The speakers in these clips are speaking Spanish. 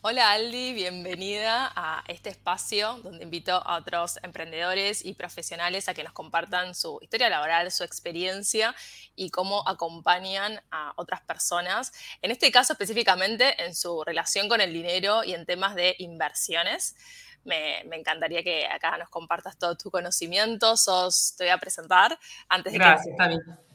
Hola Aldi, bienvenida a este espacio donde invito a otros emprendedores y profesionales a que nos compartan su historia laboral, su experiencia y cómo acompañan a otras personas, en este caso específicamente en su relación con el dinero y en temas de inversiones. Me, encantaría que acá nos compartas todo tu conocimiento. Sos, te voy a presentar antes de Gracias,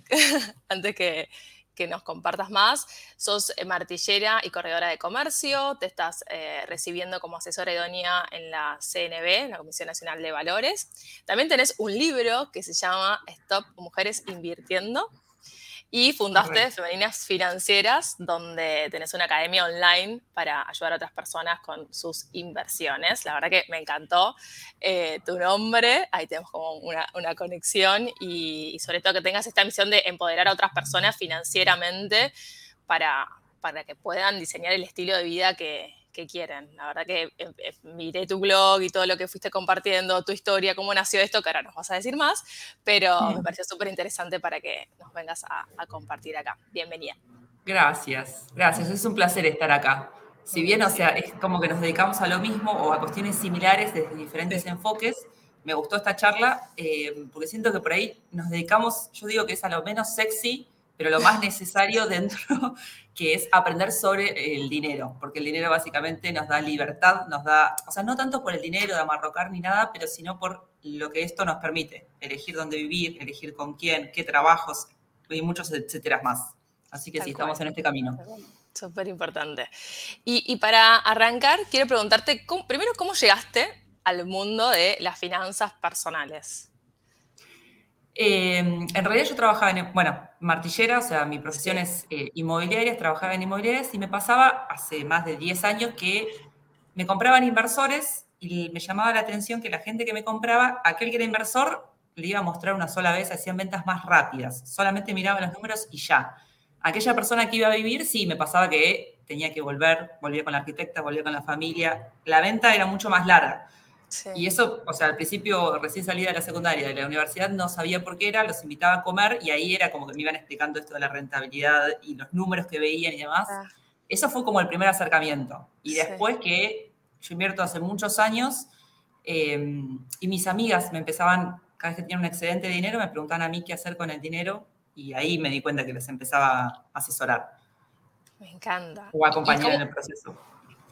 que, antes que, que nos compartas más. Sos eh, martillera y corredora de comercio, te estás eh, recibiendo como asesora idónea en la CNB, la Comisión Nacional de Valores. También tenés un libro que se llama Stop Mujeres Invirtiendo, y fundaste Femeninas Financieras, donde tenés una academia online para ayudar a otras personas con sus inversiones. La verdad que me encantó eh, tu nombre, ahí tenemos como una, conexión y, sobre todo que tengas esta misión de empoderar a otras personas financieramente para, para que puedan diseñar el estilo de vida que, que quieren. La verdad que eh, eh, miré tu blog y todo lo que fuiste compartiendo, tu historia, cómo nació esto, que ahora nos vas a decir más, pero me pareció súper interesante para que nos vengas a, compartir acá. Bienvenida. Gracias, gracias. Es un placer estar acá. Si bien, o sea, es como que nos dedicamos a lo mismo o a cuestiones similares desde diferentes enfoques, me gustó esta charla eh, porque siento que por ahí nos dedicamos, yo digo que es a lo menos sexy, pero lo más necesario dentro que es aprender sobre el dinero, porque el dinero básicamente nos da libertad, nos da, o sea, no tanto por el dinero de amarrocar ni nada, pero sino por lo que esto nos permite, elegir dónde vivir, elegir con quién, qué trabajos y muchos etcétera más. Así que sí, estamos en este camino. Súper importante. Y, para arrancar, quiero preguntarte, primero, ¿cómo llegaste al mundo de las finanzas personales? Em, en realidad yo trabajaba en, bueno, martillera, o sea, mi profesión es eh, inmobiliaria, trabajaba en inmobiliarias y me pasaba hace más de 10 años que me compraban inversores y me llamaba la atención que la gente que me compraba, aquel que era inversor, le iba a mostrar una sola vez, hacían ventas más rápidas, solamente miraba los números y ya. Aquella persona que iba a vivir, sí, me pasaba que tenía que volver, volvía con la arquitecta, volvía con la familia, la venta era mucho más larga. Y eso, o sea, al principio, recién salida de la secundaria, de la universidad, no sabía por qué era, los invitaba a comer y ahí era como que me iban explicando esto de la rentabilidad y los números que veían y demás. Ah. Eso fue como el primer acercamiento. Y después que yo invierto hace muchos años em, y mis amigas me empezaban, cada vez que tenían un excedente de dinero, me preguntaban a mí qué hacer con el dinero y ahí me di cuenta que les empezaba a asesorar. Me encanta. O acompañar en el proceso.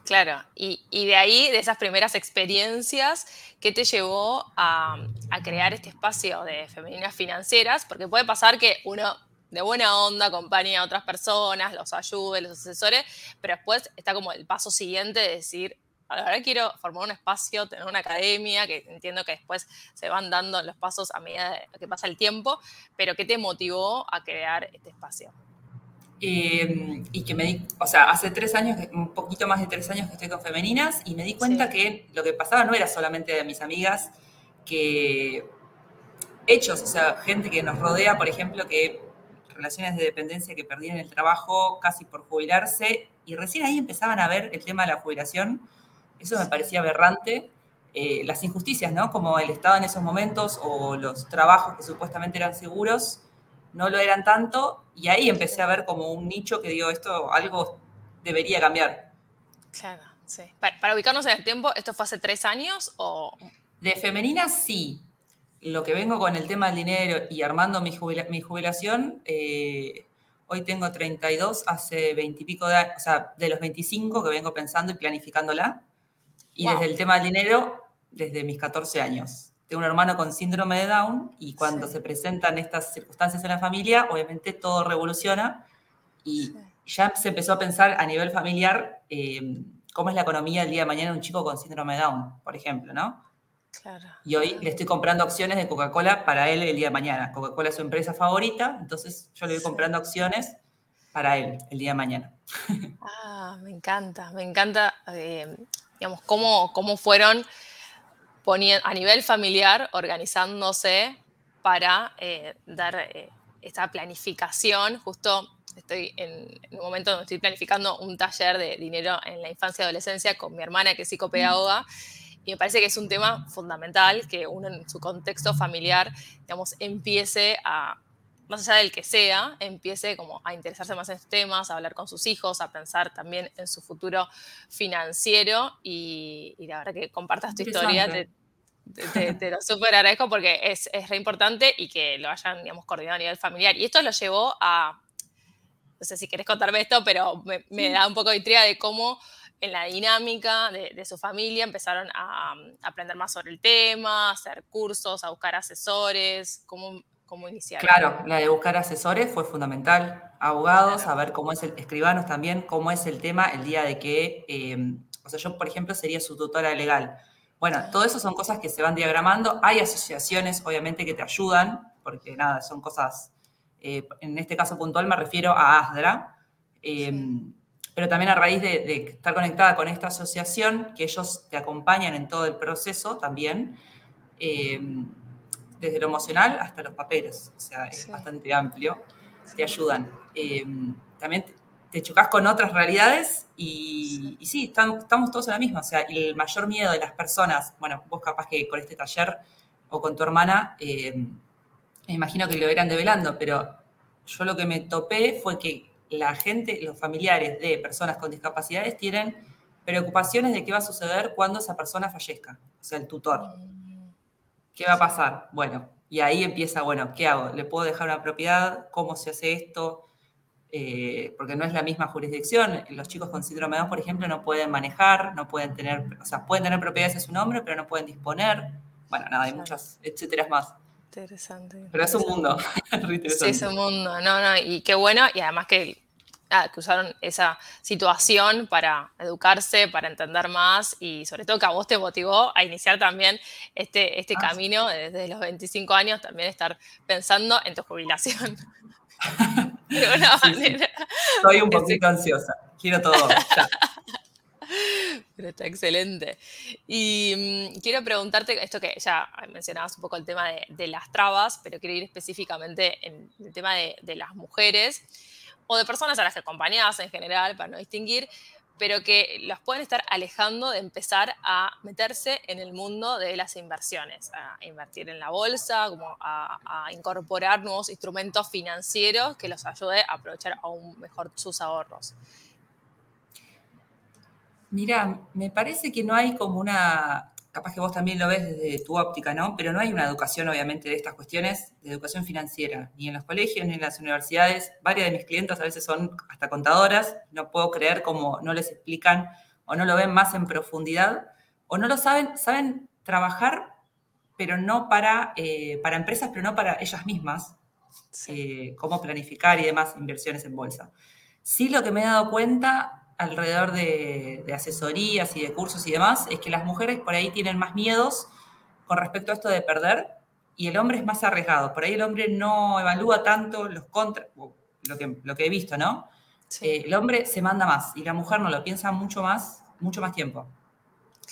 Claro, y, de ahí, de esas primeras experiencias, ¿qué te llevó a, crear este espacio de femeninas financieras? Porque puede pasar que uno de buena onda acompañe a otras personas, los ayude, los asesores, pero después está como el paso siguiente de decir, ahora quiero formar un espacio, tener una academia, que entiendo que después se van dando los pasos a medida que pasa el tiempo, pero ¿qué te motivó a crear este espacio? Eh, y que me di, o sea, hace tres años, un poquito más de tres años que estoy con femeninas y me di cuenta que lo que pasaba no era solamente de mis amigas, que hechos, o sea, gente que nos rodea, por ejemplo, que relaciones de dependencia que perdían el trabajo casi por jubilarse y recién ahí empezaban a ver el tema de la jubilación. Eso me parecía aberrante. Eh, las injusticias, ¿no? Como el Estado en esos momentos o los trabajos que supuestamente eran seguros no lo eran tanto y ahí empecé a ver como un nicho que digo, esto algo debería cambiar. Claro, sí. Para, ubicarnos en el tiempo, ¿esto fue hace tres años o...? De femenina sí. Lo que vengo con el tema del dinero y armando mi, jubilación, eh, hoy tengo 32, hace 20 y pico de años, o sea, de los 25 que vengo pensando y planificándola. Y desde el tema del dinero, desde mis 14 años tengo un hermano con síndrome de Down y cuando se presentan estas circunstancias en la familia, obviamente todo revoluciona y ya se empezó a pensar a nivel familiar eh, cómo es la economía el día de mañana de un chico con síndrome de Down, por ejemplo, ¿no? Claro. Y hoy le estoy comprando acciones de Coca-Cola para él el día de mañana. Coca-Cola es su empresa favorita, entonces yo le voy comprando acciones para él el día de mañana. Ah, me encanta, me encanta, eh, digamos, cómo, cómo fueron a nivel familiar organizándose para eh, dar eh, esta planificación. Justo estoy en, un momento donde estoy planificando un taller de dinero en la infancia y adolescencia con mi hermana que es psicopedagoga. Y me parece que es un tema fundamental que uno en su contexto familiar, digamos, empiece a, más allá del que sea, empiece como a interesarse más en estos temas, a hablar con sus hijos, a pensar también en su futuro financiero y, la verdad que compartas tu historia, te, lo súper agradezco porque es, es re importante y que lo hayan, digamos, coordinado a nivel familiar. Y esto lo llevó a, no sé si querés contarme esto, pero me, da un poco de intriga de cómo en la dinámica de, su familia empezaron a, aprender más sobre el tema, a hacer cursos, a buscar asesores, cómo Claro, la de buscar asesores fue fundamental. Abogados, a ver cómo es el, escribanos también, cómo es el tema el día de que, eh, o sea, yo, por ejemplo, sería su tutora legal. Bueno, todo eso son cosas que se van diagramando. Hay asociaciones, obviamente, que te ayudan, porque nada, son cosas, eh, en este caso puntual me refiero a ASDRA, eh, pero también a raíz de, estar conectada con esta asociación, que ellos te acompañan en todo el proceso también desde lo emocional hasta los papeles, o sea, es bastante amplio, te ayudan. Eh, también te chocas con otras realidades y sí, estamos, todos en la misma, o sea, el mayor miedo de las personas, bueno, vos capaz que con este taller o con tu hermana, eh, me imagino que lo irán develando, pero yo lo que me topé fue que la gente, los familiares de personas con discapacidades tienen preocupaciones de qué va a suceder cuando esa persona fallezca, o sea, el tutor. ¿Qué va a pasar? Bueno, y ahí empieza, bueno, ¿qué hago? ¿Le puedo dejar una propiedad? ¿Cómo se hace esto? Eh, porque no es la misma jurisdicción. Los chicos con síndrome de Down, por ejemplo, no pueden manejar, no pueden tener, o sea, pueden tener propiedades en su nombre, pero no pueden disponer. Bueno, nada, hay muchas, etcétera más. Interesante. Pero es un mundo. sí, es un mundo. No, no, y qué bueno, y además que que usaron esa situación para educarse, para entender más y sobre todo que a vos te motivó a iniciar también este, este ah, camino desde los 25 años, también estar pensando en tu jubilación. de una manera. Estoy un poquito ansiosa, quiero todo Pero está excelente. Y mm, quiero preguntarte, esto que ya mencionabas un poco el tema de, las trabas, pero quiero ir específicamente en el tema de, de las mujeres o de personas a las que acompañás en general, para no distinguir, pero que los pueden estar alejando de empezar a meterse en el mundo de las inversiones, a invertir en la bolsa, como a, incorporar nuevos instrumentos financieros que los ayude a aprovechar aún mejor sus ahorros. Mira, me parece que no hay como una capaz que vos también lo ves desde tu óptica, ¿no? Pero no hay una educación, obviamente, de estas cuestiones, de educación financiera, ni en los colegios, ni en las universidades. Varias de mis clientes a veces son hasta contadoras, no puedo creer cómo no les explican o no lo ven más en profundidad, o no lo saben, saben trabajar, pero no para, eh, para empresas, pero no para ellas mismas, eh, cómo planificar y demás inversiones en bolsa. Sí lo que me he dado cuenta alrededor de, asesorías y de cursos y demás, es que las mujeres por ahí tienen más miedos con respecto a esto de perder y el hombre es más arriesgado. Por ahí el hombre no evalúa tanto los contras, lo que, lo que he visto, ¿no? Eh, el hombre se manda más y la mujer no lo piensa mucho más, mucho más tiempo.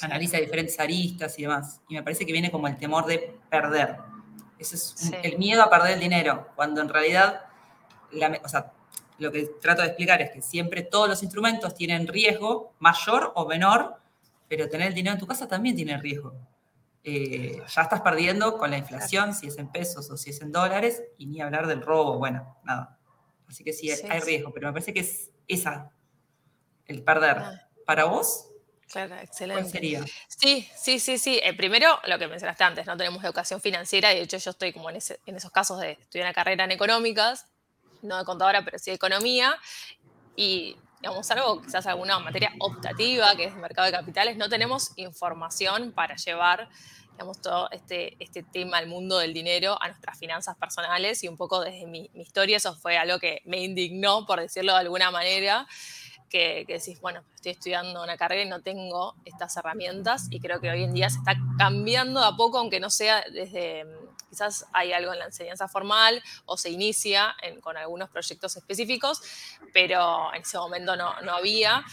Analiza diferentes aristas y demás. Y me parece que viene como el temor de perder. Ese es el miedo a perder el dinero, cuando en realidad, la, o sea, lo que trato de explicar es que siempre todos los instrumentos tienen riesgo, mayor o menor, pero tener el dinero en tu casa también tiene riesgo. Eh, ya estás perdiendo con la inflación, si es en pesos o si es en dólares, y ni hablar del robo, bueno, nada. Así que sí, hay riesgo, pero me parece que es esa, el perder. Ah. ¿Para vos? Claro, excelente. sería? Sí, sí, sí, sí. Eh, primero, lo que mencionaste antes, no tenemos educación financiera y de hecho yo estoy como en, en esos casos de estudiar una carrera en económicas no de contadora, pero sí de economía, y digamos, algo, quizás alguna materia optativa, que es el mercado de capitales, no tenemos información para llevar, digamos, todo este, este tema, el mundo del dinero, a nuestras finanzas personales, y un poco desde mi, mi historia eso fue algo que me indignó, por decirlo de alguna manera, que, decís, bueno, estoy estudiando una carrera y no tengo estas herramientas. Y creo que hoy en día se está cambiando a poco, aunque no sea desde, quizás hay algo en la enseñanza formal o se inicia con algunos proyectos específicos, pero en ese momento no, no había.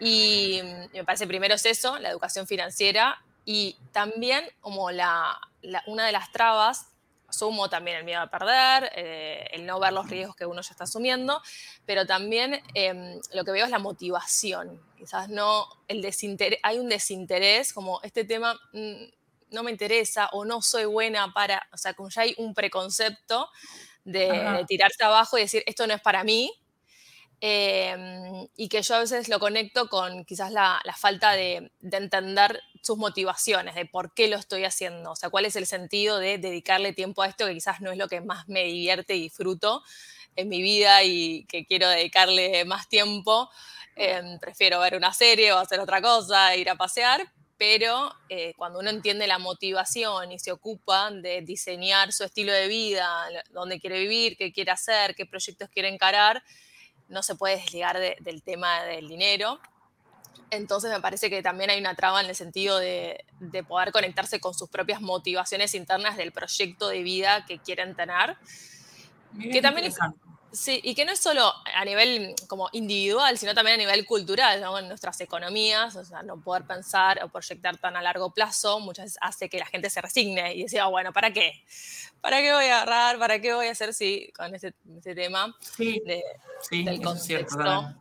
Y me parece primero es eso, la educación financiera y también como la, una de las trabas Asumo también el miedo a perder, eh, el no ver los riesgos que uno ya está asumiendo, pero también em, lo que veo es la motivación. Quizás no, el desinterés, hay un desinterés, como este tema mm, no me interesa o no soy buena para, o sea, como ya hay un preconcepto de, tirarse abajo y decir, esto no es para mí. Em, y que yo a veces lo conecto con quizás la, falta de, entender sus motivaciones, de por qué lo estoy haciendo, o sea, cuál es el sentido de dedicarle tiempo a esto que quizás no es lo que más me divierte y disfruto en mi vida y que quiero dedicarle más tiempo. Em, prefiero ver una serie o hacer otra cosa, ir a pasear, pero eh, cuando uno entiende la motivación y se ocupa de diseñar su estilo de vida, dónde quiere vivir, qué quiere hacer, qué proyectos quiere encarar, no se puede desligar del tema del dinero. Entonces me parece que también hay una traba en el sentido de, de, poder conectarse con sus propias motivaciones internas del proyecto de vida que quieren tener. que también es, Sí, y que no es solo a nivel como individual, sino también a nivel cultural, ¿no? en nuestras economías, o sea, no poder pensar o proyectar tan a largo plazo muchas veces hace que la gente se resigne y decía, bueno, ¿para qué? ¿Para qué voy a agarrar? ¿Para qué voy a hacer sí, con ese, tema sí, sí, del contexto?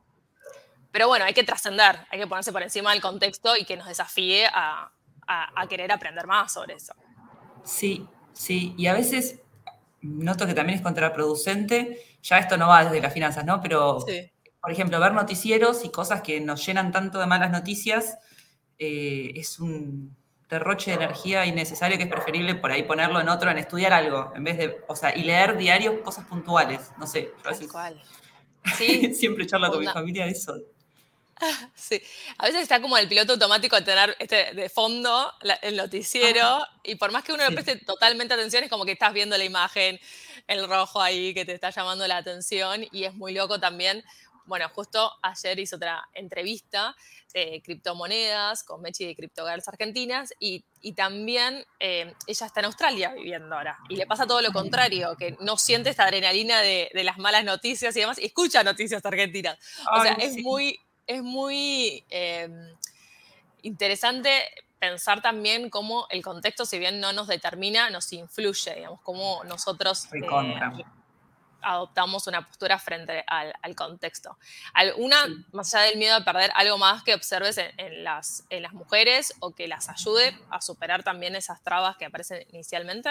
Pero bueno, hay que trascender, hay que ponerse por encima del contexto y que nos desafíe a, a, a querer aprender más sobre eso. Sí, sí, y a veces noto que también es contraproducente ya esto no va desde las finanzas, ¿no? Pero, por ejemplo, ver noticieros y cosas que nos llenan tanto de malas noticias eh, es un derroche de energía innecesario que es preferible por ahí ponerlo en otro, en estudiar algo, en vez de, o sea, y leer diarios cosas puntuales, no sé. Veces, Sí. siempre charla con mi familia eso. Sí, a veces está como el piloto automático de tener este, de fondo el noticiero y por más que uno le preste totalmente atención es como que estás viendo la imagen, el rojo ahí que te está llamando la atención y es muy loco también. Bueno, justo ayer hice otra entrevista de criptomonedas con Mechi de CryptoGirls Argentinas y, y también eh, ella está en Australia viviendo ahora y le pasa todo lo contrario, que no siente esta adrenalina de, de las malas noticias y demás y escucha noticias argentinas. O sea, es muy es muy em, interesante pensar también cómo el contexto, si bien no nos determina, nos influye, digamos, cómo nosotros eh, adoptamos una postura frente al, contexto. ¿Alguna, más allá del miedo a perder, algo más que observes en, las, en las mujeres o que las ayude a superar también esas trabas que aparecen inicialmente?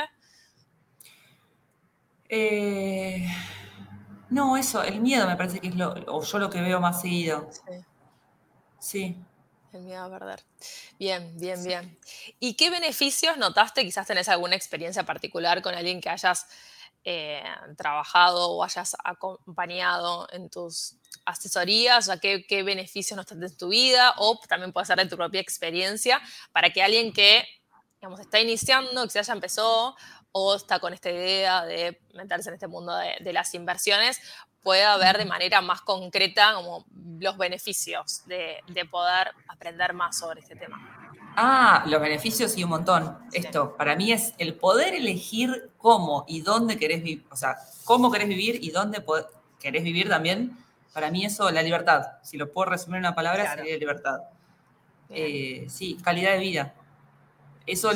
Eh, no, eso, el miedo me parece que es lo, o yo lo que veo más seguido. Sí. sí. El miedo a perder. Bien, bien, bien. ¿Y qué beneficios notaste? Quizás tenés alguna experiencia particular con alguien que hayas eh, trabajado o hayas acompañado en tus asesorías, o sea, ¿qué, qué beneficios notaste en tu vida, o también puede ser de tu propia experiencia, para que alguien que, digamos, está iniciando, que se haya empezó, o está con esta idea de meterse en este mundo de, las inversiones, pueda ver de manera más concreta como los beneficios de, poder aprender más sobre este tema. Ah, los beneficios y un montón. Esto, para mí es el poder elegir cómo y dónde querés vivir, o sea, cómo querés vivir y dónde querés vivir también. Para mí eso, la libertad. Si lo puedo resumir en una palabra, sería libertad. Eh, sí, calidad de vida. Eso,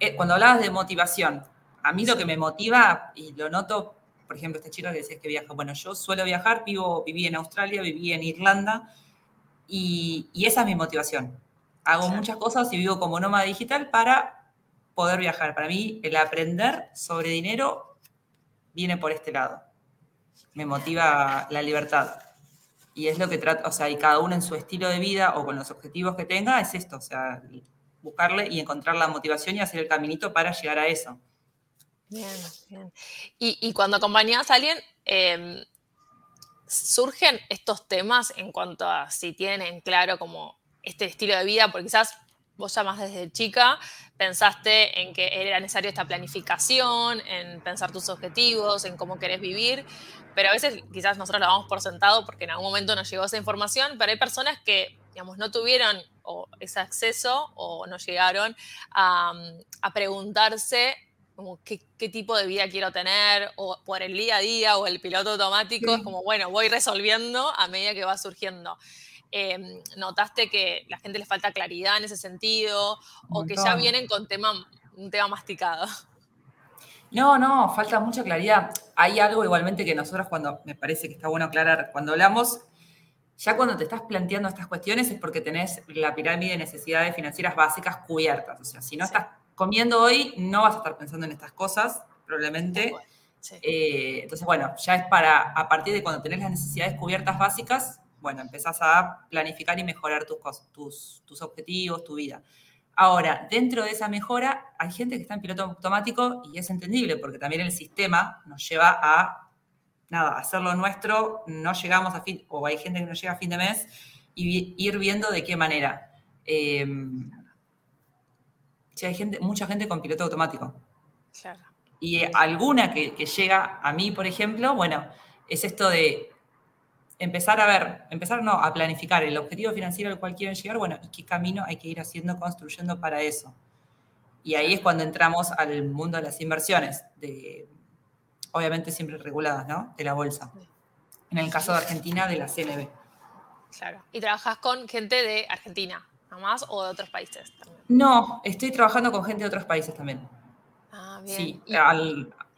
eh, cuando hablabas de motivación, a mí lo que me motiva, y lo noto, por ejemplo, esta chica que decía que viaja, bueno, yo suelo viajar, vivo, viví en Australia, viví en Irlanda, y, esa es mi motivación. Hago muchas cosas y vivo como nómada digital para poder viajar. Para mí, el aprender sobre dinero viene por este lado. Me motiva la libertad. Y es lo que trato, o sea, y cada uno en su estilo de vida o con los objetivos que tenga, es esto, o sea, buscarle y encontrar la motivación y hacer el caminito para llegar a eso. Bien, bien. Y, cuando acompañas a alguien, em, surgen estos temas en cuanto a si tienen claro como este estilo de vida, porque quizás vos ya más desde chica pensaste en que era necesario esta planificación, en pensar tus objetivos, en cómo querés vivir, pero a veces quizás nosotros lo damos por sentado porque en algún momento nos llegó esa información, pero hay personas que, digamos, no tuvieron ese acceso o no llegaron a, a preguntarse como qué, tipo de vida quiero tener, o por el día a día o el piloto automático, es como, bueno, voy resolviendo a medida que va surgiendo. Em, ¿Notaste que la gente le falta claridad en ese sentido o que ya vienen con tema, un tema masticado? No, no, falta mucha claridad. Hay algo igualmente que nosotros cuando, me parece que está bueno aclarar, cuando hablamos, ya cuando te estás planteando estas cuestiones es porque tenés la pirámide de necesidades financieras básicas cubiertas. O sea, si no estás comiendo hoy no vas a estar pensando en estas cosas, probablemente. Eh, entonces, bueno, ya es para, a partir de cuando tenés las necesidades cubiertas básicas, bueno, empezás a planificar y mejorar tus, tus, tus objetivos, tu vida. Ahora, dentro de esa mejora, hay gente que está en piloto automático y es entendible porque también el sistema nos lleva a, nada, hacerlo nuestro, no llegamos a fin, o hay gente que no llega a fin de mes, y ir viendo de qué manera. Eh, hay gente, mucha gente con piloto automático. Claro. Y alguna que, llega a mí, por ejemplo, bueno, es esto de empezar a ver, empezar no, a planificar el objetivo financiero al cual quieren llegar, bueno, y qué camino hay que ir haciendo, construyendo para eso. Y ahí es cuando entramos al mundo de las inversiones, de, obviamente siempre reguladas, ¿no? De la bolsa. En el caso de Argentina, de la CNB. Claro. ¿Y trabajas con gente de Argentina, más o de otros países también? No, estoy trabajando con gente de otros países también. Ah, bien. Sí,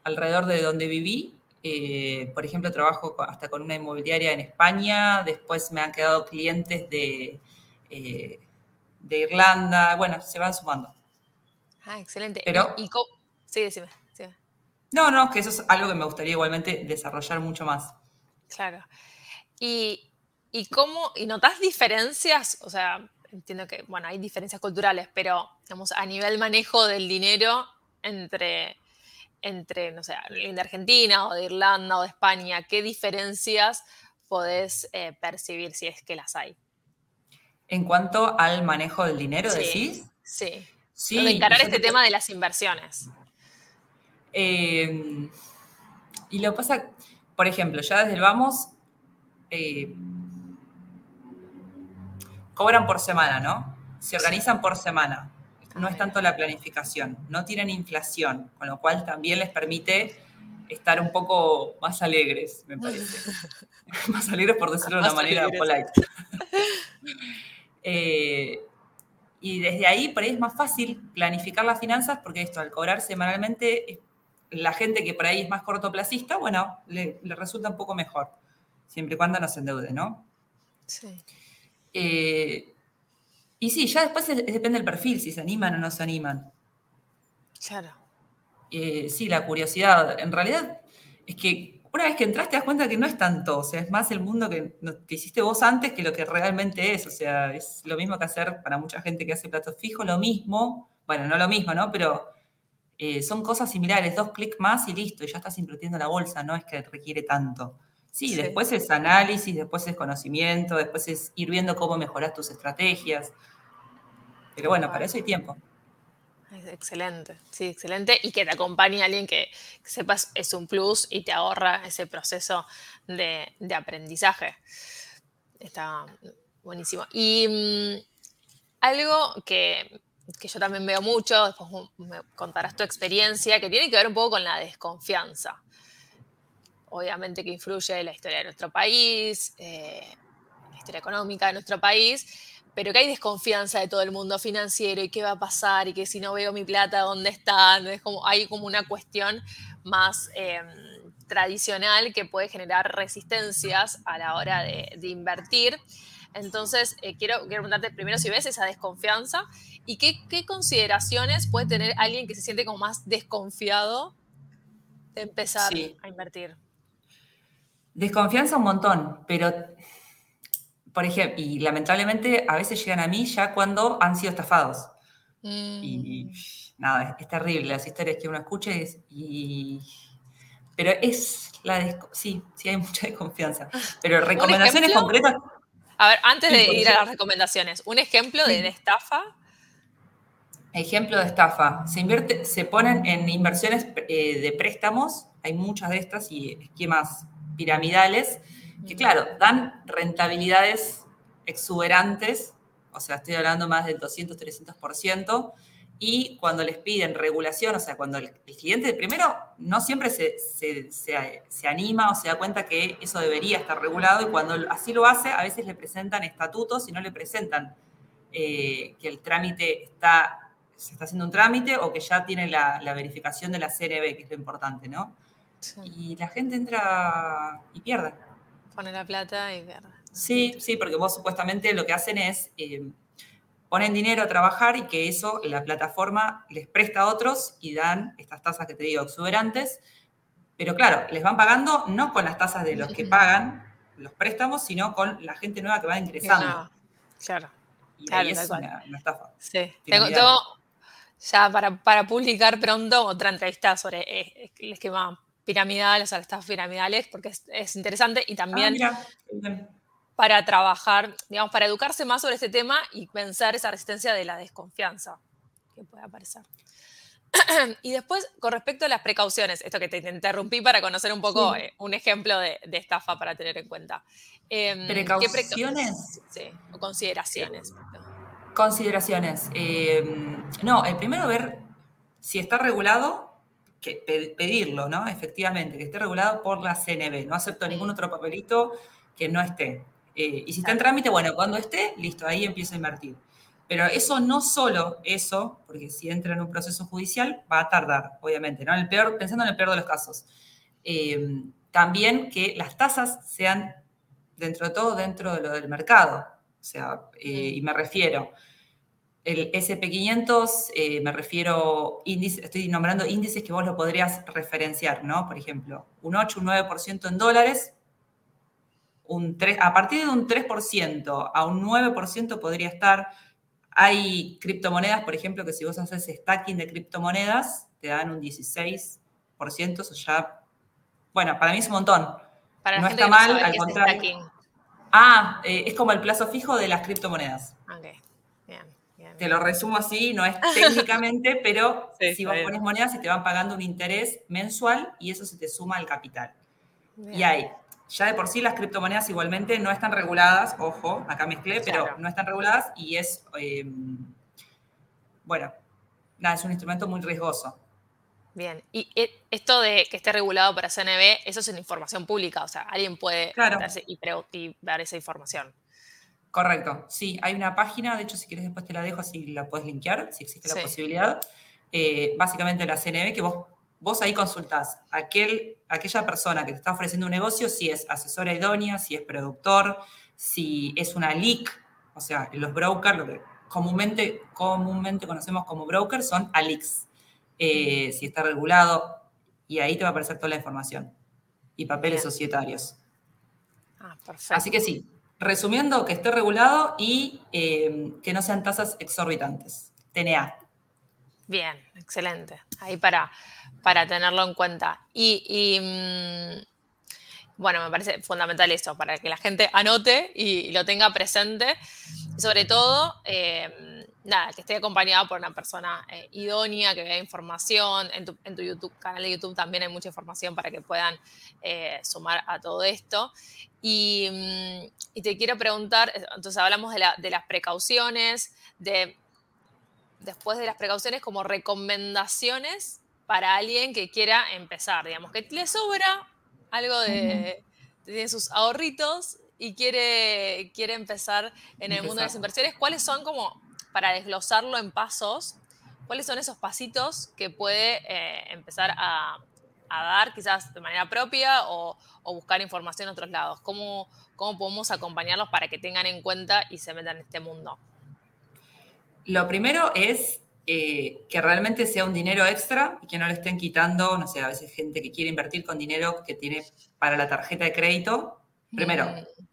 alrededor de donde viví eh, por ejemplo, trabajo hasta con una inmobiliaria en España, después me han quedado clientes de, eh, de Irlanda, bueno, se van sumando. Ah, excelente. Pero, ¿Y, Sí, decime, No, no, que eso es algo que me gustaría igualmente desarrollar mucho más. Claro. ¿Y, y cómo, y notas diferencias? O sea, entiendo que, bueno, hay diferencias culturales, pero, digamos, a nivel manejo del dinero entre entre, no sé, de Argentina o de Irlanda o de España? ¿Qué diferencias podés eh, percibir si es que las hay? En cuanto al manejo del dinero, decís. Sí. Sí. encarar este tema de las inversiones. Em, y lo pasa, por ejemplo, ya desde el vamos, eh, cobran por semana, ¿no? Se organizan por semana no es tanto la planificación, no tienen inflación, con lo cual también les permite estar un poco más alegres, me parece. más alegres por decirlo de una manera polite. Eh, y desde ahí, por ahí es más fácil planificar las finanzas, porque esto, al cobrar semanalmente, la gente que por ahí es más cortoplacista, bueno, le, resulta un poco mejor, siempre y cuando no se endeude, ¿no? Sí. Eh, y sí, ya después depende del perfil, si se animan o no se animan. Claro. Eh, sí, la curiosidad. En realidad, es que una vez que entras te das cuenta que no es tanto, o sea, es más el mundo que, hiciste vos antes que lo que realmente es. O sea, es lo mismo que hacer para mucha gente que hace platos fijos, lo mismo. Bueno, no lo mismo, ¿no? Pero eh, son cosas similares, dos clics más y listo, y ya estás invirtiendo la bolsa, no es que requiere tanto. Sí, después es análisis, después es conocimiento, después es ir viendo cómo mejorar tus estrategias. Pero bueno, para eso hay tiempo. Excelente, sí, excelente. Y que te acompañe alguien que, sepas es un plus y te ahorra ese proceso de, aprendizaje. Está buenísimo. Y mm, algo que, yo también veo mucho, después me contarás tu experiencia, que tiene que ver un poco con la desconfianza. Obviamente que influye la historia de nuestro país, eh, la historia económica de nuestro país, pero que hay desconfianza de todo el mundo financiero y qué va a pasar y que si no veo mi plata, ¿dónde está? Es como, hay como una cuestión más em, tradicional que puede generar resistencias a la hora de, invertir. Entonces, eh, quiero, quiero, preguntarte primero si ves esa desconfianza y qué, qué, consideraciones puede tener alguien que se siente como más desconfiado de empezar a invertir. Desconfianza un montón, pero por ejemplo, y lamentablemente a veces llegan a mí ya cuando han sido estafados. Y, mm. nada, es, terrible las historias que uno escucha y, pero es la sí, sí hay mucha desconfianza. Pero recomendaciones concretas. A ver, antes de ir a las recomendaciones, un ejemplo de, estafa. Ejemplo de estafa. Se invierte, se ponen en inversiones eh, de préstamos, hay muchas de estas y esquemas piramidales que claro, dan rentabilidades exuberantes, o sea, estoy hablando más del 200, 300%, y cuando les piden regulación, o sea, cuando el, cliente primero no siempre se, se, anima o se da cuenta que eso debería estar regulado, y cuando así lo hace, a veces le presentan estatutos y no le presentan eh, que el trámite está, se está haciendo un trámite o que ya tiene la, verificación de la CRB, que es lo importante, ¿no? Y la gente entra y pierde. Poner la plata y ver. Sí, sí, porque vos supuestamente lo que hacen es eh, ponen dinero a trabajar y que eso la plataforma les presta a otros y dan estas tasas que te digo exuberantes, Pero claro, les van pagando no con las tasas de los que pagan los préstamos, sino con la gente nueva que va ingresando. claro. Y claro, ahí es una, una estafa. Sí. Tengo, tengo ya para, para, publicar pronto otra entrevista sobre eh, el esquema piramidal, o sea, piramidales, porque es, es interesante y también Ah, para trabajar, digamos, para educarse más sobre este tema y vencer esa resistencia de la desconfianza que puede aparecer. y después, con respecto a las precauciones, esto que te interrumpí para conocer un poco Sí. eh, un ejemplo de, de estafa para tener en cuenta. Em, ¿qué ¿Precauciones? Sí, o consideraciones. Consideraciones. Eh, no, el primero ver si está regulado, que pe- pedirlo, ¿no? Efectivamente, que esté regulado por la CNB. No acepto ningún otro papelito que no esté. Eh, y si está en trámite, bueno, cuando esté, listo, ahí empiezo a invertir. Pero eso no solo eso, porque si entra en un proceso judicial va a tardar, obviamente, ¿no? En el peor, pensando en el peor de los casos. Eh, también que las tasas sean, dentro de todo, dentro de lo del mercado. O sea, eh, y me refiero, el SP500, eh, me refiero, índice, estoy nombrando índices que vos lo podrías referenciar, ¿no? Por ejemplo, un 8, un 9% en dólares, un 3, a partir de un 3% a un 9% podría estar. Hay criptomonedas, por ejemplo, que si vos haces stacking de criptomonedas, te dan un 16%, eso ya, bueno, para mí es un montón. Para No está mal, al es contrario. stacking. Ah, eh, es como el plazo fijo de las criptomonedas. Ok, bien, bien. Te lo resumo así, no es técnicamente, pero Sí, si vos pones monedas, se te van pagando un interés mensual y eso se te suma al capital. bien. Y hay, ya de por sí las criptomonedas igualmente no están reguladas, ojo, acá mezclé, pero Claro. no están reguladas y es, eh, bueno, nada, es un instrumento muy riesgoso. Bien, y e- esto de que esté regulado para CNB, eso es una información pública, o sea, alguien puede Claro. y, y ver esa información. Correcto, sí, hay una página, de hecho si quieres después te la dejo así la puedes linkear, si existe la Sí. posibilidad. Eh, básicamente la CNB, que vos, vos ahí consultás aquel, aquella persona que te está ofreciendo un negocio, si es asesora idónea, si es productor, si es una leak, o sea, los brokers, lo que comúnmente, comúnmente conocemos como brokers, son ALICs. Eh, si está regulado, y ahí te va a aparecer toda la información. Y papeles Bien. societarios. Ah, perfecto. Así que sí, resumiendo, que esté regulado y eh, que no sean tasas exorbitantes. TNA. Bien, excelente. Ahí para, para tenerlo en cuenta. Y, mm, bueno, me parece fundamental esto, para que la gente anote y, lo tenga presente. Sobre todo, eh, nada, que esté acompañado por una persona eh, idónea, que vea información. En tu, en tu YouTube, canal de YouTube también hay mucha información para que puedan sumar a todo esto. Y, mm, y te quiero preguntar, entonces hablamos de, la- de las precauciones, de después de las precauciones como recomendaciones para alguien que quiera empezar, digamos, que le sobra algo de, sus ahorritos y quiere, quiere empezar en el mundo de las inversiones. ¿Cuáles son como, para desglosarlo en pasos, cuáles son esos pasitos que puede eh, empezar a, a dar quizás de manera propia o, o buscar información en otros lados? ¿Cómo, ¿Cómo podemos acompañarlos para que tengan en cuenta y se metan en este mundo? Lo primero es eh, que realmente sea un dinero extra y que no le estén quitando, no sé, a veces gente que quiere invertir con dinero que tiene para la tarjeta de crédito. Primero, Mm,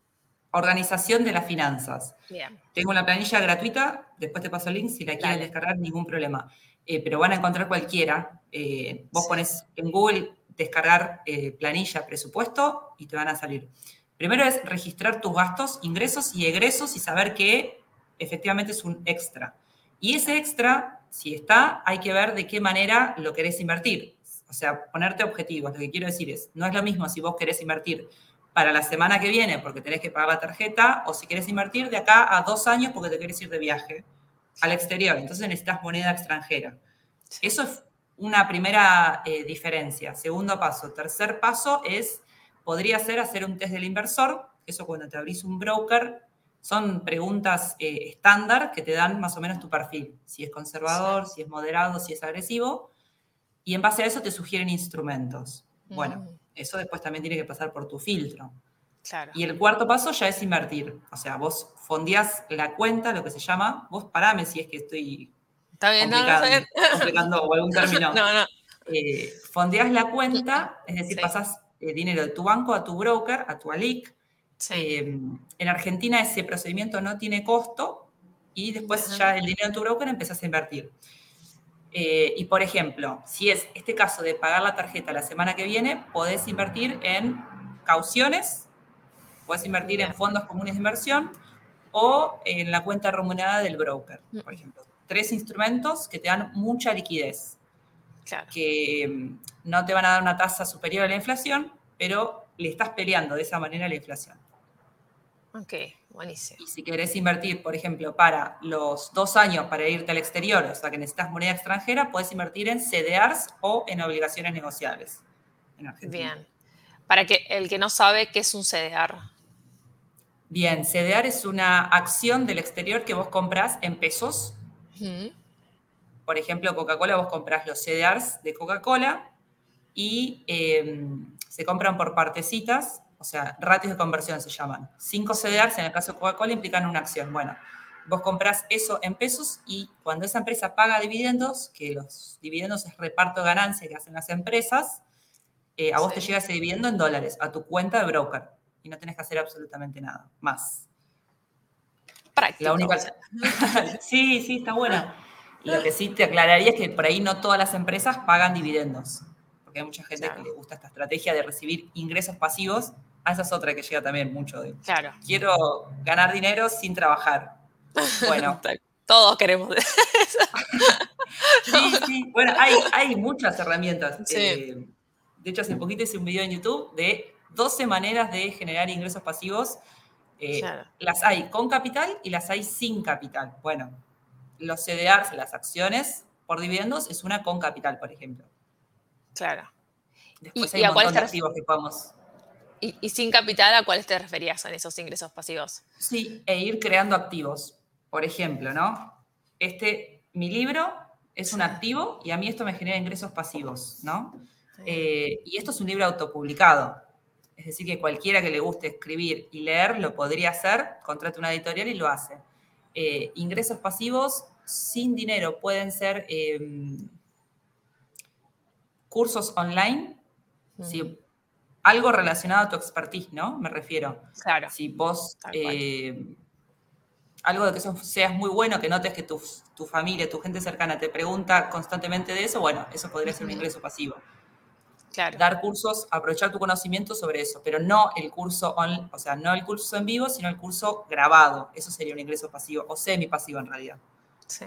organización de las finanzas. Bien. Tengo una planilla gratuita, después te paso el link, si la quieren descargar, ningún problema. Eh, pero van a encontrar cualquiera. Eh, vos Sí. pones en Google descargar eh, planilla, presupuesto y te van a salir. Primero es registrar tus gastos, ingresos y egresos y saber que efectivamente es un extra. Y ese extra, si está, hay que ver de qué manera lo querés invertir. O sea, ponerte objetivos. Lo que quiero decir es, no es lo mismo si vos querés invertir para la semana que viene porque tenés que pagar la tarjeta o si querés invertir de acá a dos años porque te querés ir de viaje al exterior. Entonces necesitas moneda extranjera. Eso es una primera eh, diferencia. Segundo paso. Tercer paso es, podría ser hacer un test del inversor. Eso cuando te abrís un broker, son preguntas eh, estándar que te dan más o menos tu perfil. Si es conservador, si es moderado, si es agresivo. Y en base a eso te sugieren instrumentos. Bueno, Mm, eso después también tiene que pasar por tu filtro. claro. Y el cuarto paso ya es invertir. O sea, vos fondeás la cuenta, lo que se llama. Vos parame si es que estoy Está bien, no, no, está complicando, bien. complicando o algún término. No, no. eh, la cuenta, es decir, pasas el dinero de tu banco a tu broker, a tu ALIC. en Argentina ese procedimiento no tiene costo y después ya el dinero de tu broker empezás a invertir. Y por ejemplo, si es este caso de pagar la tarjeta la semana que viene, podés invertir en cauciones, podés invertir en fondos comunes de inversión o en la cuenta remunerada del broker, mm. por ejemplo. Tres instrumentos que te dan mucha liquidez, que mm, no te van a dar una tasa superior a la inflación, pero le estás peleando de esa manera a la inflación. Ok, buenísimo. Y si querés invertir, por ejemplo, para los dos años para irte al exterior, o sea que necesitas moneda extranjera, puedes invertir en CDRs o en obligaciones negociables. Bien. Para que el que no sabe qué es un CDR. Bien, CDR es una acción del exterior que vos compras en pesos. Por ejemplo, Coca-Cola, vos compras los CDRs de Coca-Cola y em, se compran por partecitas, o sea, ratios de conversión se llaman. Cinco CDRs, en el caso de Coca-Cola, implican una acción. Bueno, vos compras eso en pesos y cuando esa empresa paga dividendos, que los dividendos es reparto de ganancia que hacen las empresas, eh, a vos te llega ese dividendo en dólares a tu cuenta de broker y no tenés que hacer absolutamente nada más. Práctico. La única... sí, sí, está buena. Lo que sí te aclararía es que por ahí no todas las empresas pagan dividendos, porque hay mucha gente que le gusta esta estrategia de recibir ingresos pasivos. A esa es otra que llega también mucho de. Claro. Quiero ganar dinero sin trabajar. Bueno. Todos queremos sí, sí. Bueno, hay, muchas herramientas. Eh, de hecho, hace poquito hice un video en YouTube de 12 maneras de generar ingresos pasivos. Eh, las hay con capital y las hay sin capital. Bueno, los CDRs, las acciones por dividendos, es una con capital, por ejemplo. Claro. Después hay un montón de activos que podemos... ¿Y, sin capital a cuáles te referías en esos ingresos pasivos? Sí, e ir creando activos. Por ejemplo, ¿no? Este, mi libro es un activo y a mí esto me genera ingresos pasivos, ¿no? Eh, y esto es un libro autopublicado. Es decir, que cualquiera que le guste escribir y leer lo podría hacer, contrata una editorial y lo hace. Eh, ingresos pasivos sin dinero pueden ser em, cursos online, algo relacionado a tu expertise, ¿no? Me refiero. Claro. Si vos, eh, algo de que seas muy bueno, que notes que tu, familia, tu gente cercana te pregunta constantemente de eso, bueno, eso podría ser un ingreso pasivo. Dar cursos, aprovechar tu conocimiento sobre eso, pero no el curso o sea, no el curso en vivo, sino el curso grabado. Eso sería un ingreso pasivo o semi pasivo en realidad. Sí.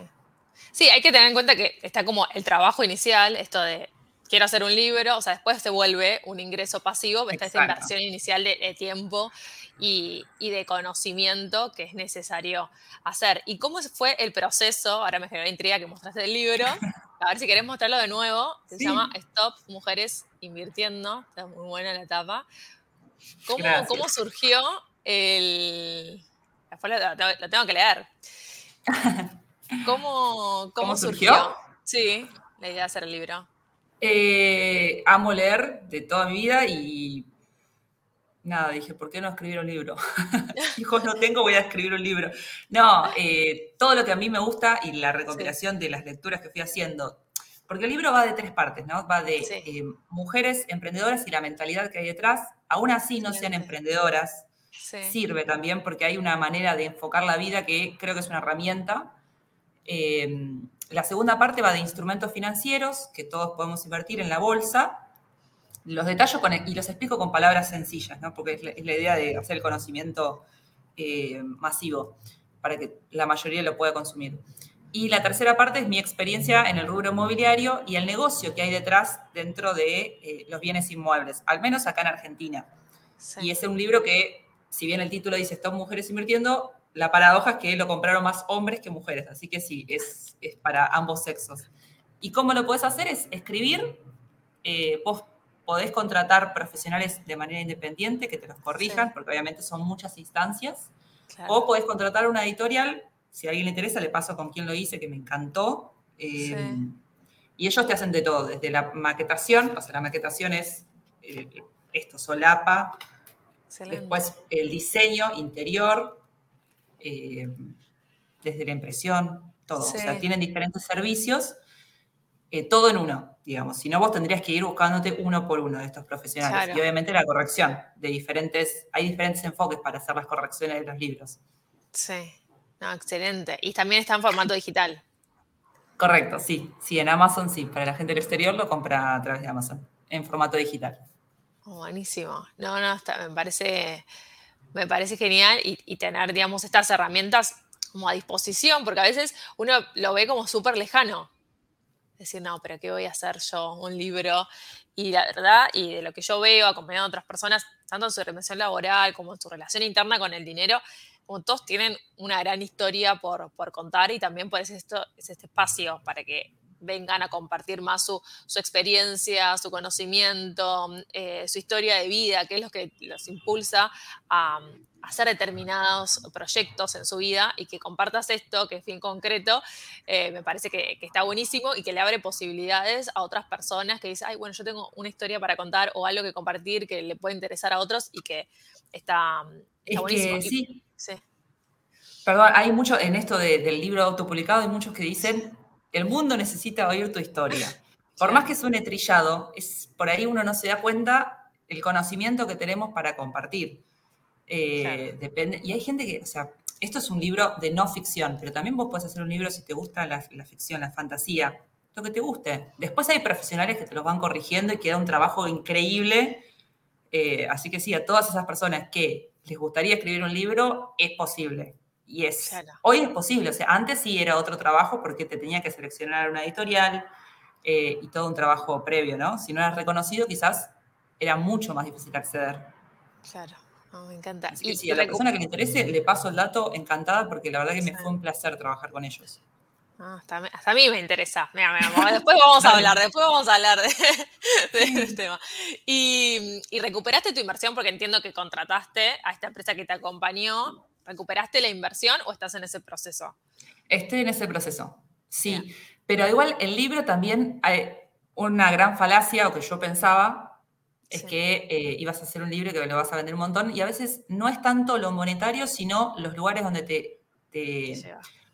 Sí, hay que tener en cuenta que está como el trabajo inicial, esto de quiero hacer un libro, o sea, después se vuelve un ingreso pasivo, está esta inversión inicial de, tiempo y, y, de conocimiento que es necesario hacer. ¿Y cómo fue el proceso? Ahora me generó intriga que mostraste el libro. A ver si querés mostrarlo de nuevo. Se llama Stop Mujeres Invirtiendo. Está muy buena la etapa. ¿Cómo, ¿cómo surgió el... Lo, tengo que leer. ¿Cómo, cómo, surgió? Sí, la idea de hacer el libro. Eh, amo leer de toda mi vida y nada, dije, ¿por qué no escribir un libro? Hijos no tengo, voy a escribir un libro. No, eh, todo lo que a mí me gusta y la recopilación de las lecturas que fui haciendo, porque el libro va de tres partes, ¿no? Va de eh, mujeres emprendedoras y la mentalidad que hay detrás. Aún así no sean emprendedoras, sirve también porque hay una manera de enfocar la vida que creo que es una herramienta. Eh, la segunda parte va de instrumentos financieros, que todos podemos invertir en la bolsa, los detallo y los explico con palabras sencillas, ¿no? porque es la, idea de hacer el conocimiento eh, masivo para que la mayoría lo pueda consumir. Y la tercera parte es mi experiencia en el rubro inmobiliario y el negocio que hay detrás dentro de eh, los bienes inmuebles, al menos acá en Argentina. Y es un libro que, si bien el título dice Están mujeres invirtiendo, la paradoja es que lo compraron más hombres que mujeres, así que sí, es, es para ambos sexos. ¿Y cómo lo puedes hacer? Es escribir, eh, podés contratar profesionales de manera independiente que te los corrijan, porque obviamente son muchas instancias. O podés contratar una editorial, si a alguien le interesa, le paso con quien lo hice, que me encantó. Eh, y ellos te hacen de todo, desde la maquetación, o sea, la maquetación es eh, esto, solapa, después el diseño interior, eh, desde la impresión, todo. O sea, tienen diferentes servicios eh, todo en uno, digamos. Si no, vos tendrías que ir buscándote uno por uno de estos profesionales. Y obviamente la corrección de diferentes, hay diferentes enfoques para hacer las correcciones de los libros. Sí, no, excelente. Y también está en formato digital. Correcto, sí. Sí, en Amazon sí. Para la gente del exterior lo compra a través de Amazon, en formato digital. Oh, buenísimo. No, no, me parece, me parece genial y, tener, digamos, estas herramientas como a disposición, porque a veces uno lo ve como súper lejano. Decir, no, pero ¿qué voy a hacer yo? Un libro. Y la verdad, y de lo que yo veo acompañado a otras personas, tanto en su relación laboral como en su relación interna con el dinero, como todos tienen una gran historia por, contar y también por eso esto, es este espacio para que vengan a compartir más su, experiencia, su conocimiento, eh, su historia de vida, que es lo que los impulsa a, hacer determinados proyectos en su vida y que compartas esto, que es bien concreto, eh, me parece que, está buenísimo y que le abre posibilidades a otras personas que dicen, ay, bueno, yo tengo una historia para contar o algo que compartir que le puede interesar a otros y que está, buenísimo. sí. Perdón, hay mucho en esto del libro autopublicado, hay muchos que dicen, el mundo necesita oír tu historia. Por más que suene trillado, es, por ahí uno no se da cuenta el conocimiento que tenemos para compartir. Eh, depende, y hay gente que, o sea, esto es un libro de no ficción, pero también vos puedes hacer un libro si te gusta la, ficción, la fantasía, lo que te guste. Después hay profesionales que te los van corrigiendo y queda un trabajo increíble. Eh, así que sí, a todas esas personas que les gustaría escribir un libro, es posible. Y es, hoy es posible, o sea, antes sí era otro trabajo porque te tenía que seleccionar una editorial eh, y todo un trabajo previo, ¿no? Si no eras reconocido, quizás era mucho más difícil acceder. Claro, me encanta. Así que sí, a la persona que le interese le paso el dato encantada porque la verdad que me fue un placer trabajar con ellos. Ah, hasta, a mí me interesa. Mira, mira, después vamos a hablar, después vamos a hablar de, este tema. Y, y, recuperaste tu inversión porque entiendo que contrataste a esta empresa que te acompañó ¿Recuperaste la inversión o estás en ese proceso? Estoy en ese proceso, sí. Pero igual el libro también hay una gran falacia o que yo pensaba es que eh, ibas a hacer un libro que lo vas a vender un montón y a veces no es tanto lo monetario, sino los lugares donde te,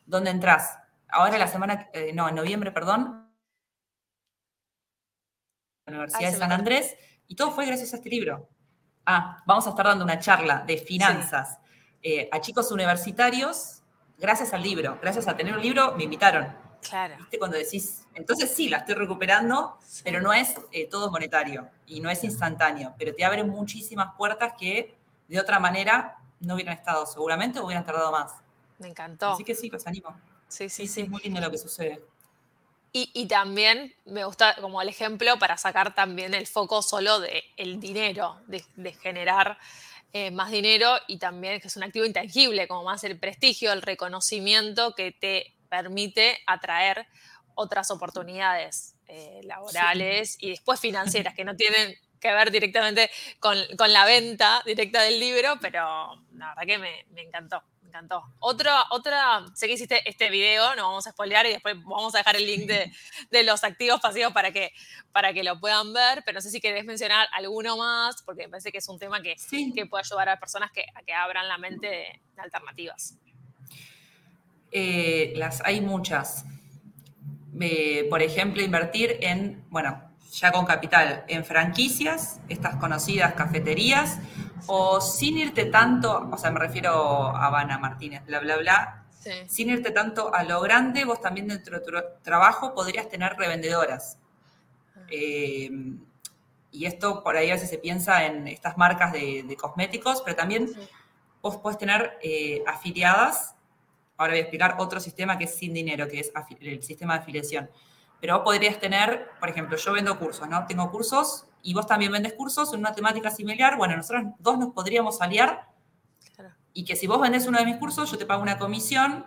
donde entras. Ahora la semana, eh, no, en noviembre, perdón, la Universidad de San Andrés y todo fue gracias a este libro. Ah, vamos a estar dando una charla de finanzas. Eh, a chicos universitarios gracias al libro. Gracias a tener un libro me invitaron. Claro. ¿Viste? Cuando decís, entonces sí, la estoy recuperando, pero no es eh, todo monetario y no es instantáneo, pero te abre muchísimas puertas que de otra manera no hubieran estado seguramente o hubieran tardado más. Me encantó. Así que sí, los animo. Sí, sí, sí. Es muy lindo lo que sucede. Y, también me gusta como el ejemplo para sacar también el foco solo del el dinero, de, de generar eh, más dinero y también que es un activo intangible, como más el prestigio, el reconocimiento que te permite atraer otras oportunidades eh, laborales y después financieras que no tienen que ver directamente con, la venta directa del libro, pero la verdad que me encantó encantó. Otra, otra, sé que hiciste este video, no vamos a spoilear y después vamos a dejar el link de, los activos pasivos para que, para que lo puedan ver, pero no sé si querés mencionar alguno más, porque me parece que es un tema que, que puede ayudar a personas que, a que abran la mente de, alternativas. Eh, las hay muchas. Eh, por ejemplo, invertir en, bueno, ya con capital, en franquicias, estas conocidas cafeterías, o sin irte tanto, o sea, me refiero a Habana Martínez, bla, bla, bla, sin irte tanto a lo grande, vos también dentro de tu trabajo podrías tener revendedoras. Ah. Eh, y esto por ahí a veces se piensa en estas marcas de, cosméticos, pero también vos podés tener eh, afiliadas. Ahora voy a explicar otro sistema que es sin dinero, que es el sistema de afiliación. Pero vos podrías tener, por ejemplo, yo vendo cursos, ¿no? Tengo cursos y vos también vendes cursos en una temática similar. Bueno, nosotros dos nos podríamos aliar y que si vos vendés uno de mis cursos, yo te pago una comisión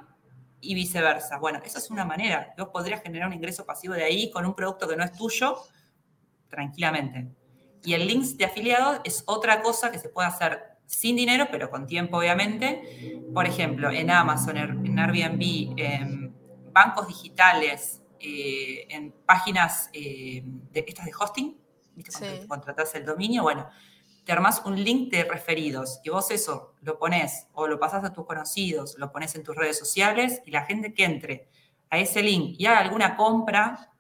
y viceversa. Bueno, esa es una manera. Vos podrías generar un ingreso pasivo de ahí con un producto que no es tuyo tranquilamente. Y el links de afiliados es otra cosa que se puede hacer sin dinero, pero con tiempo, obviamente. Por ejemplo, en Amazon, en Airbnb, en bancos digitales, eh, en páginas eh, de, estas de hosting, ¿viste? Contratás el dominio, bueno, te armás un link de referidos y vos eso lo pones o lo pasás a tus conocidos, lo pones en tus redes sociales y la gente que entre a ese link y haga alguna compra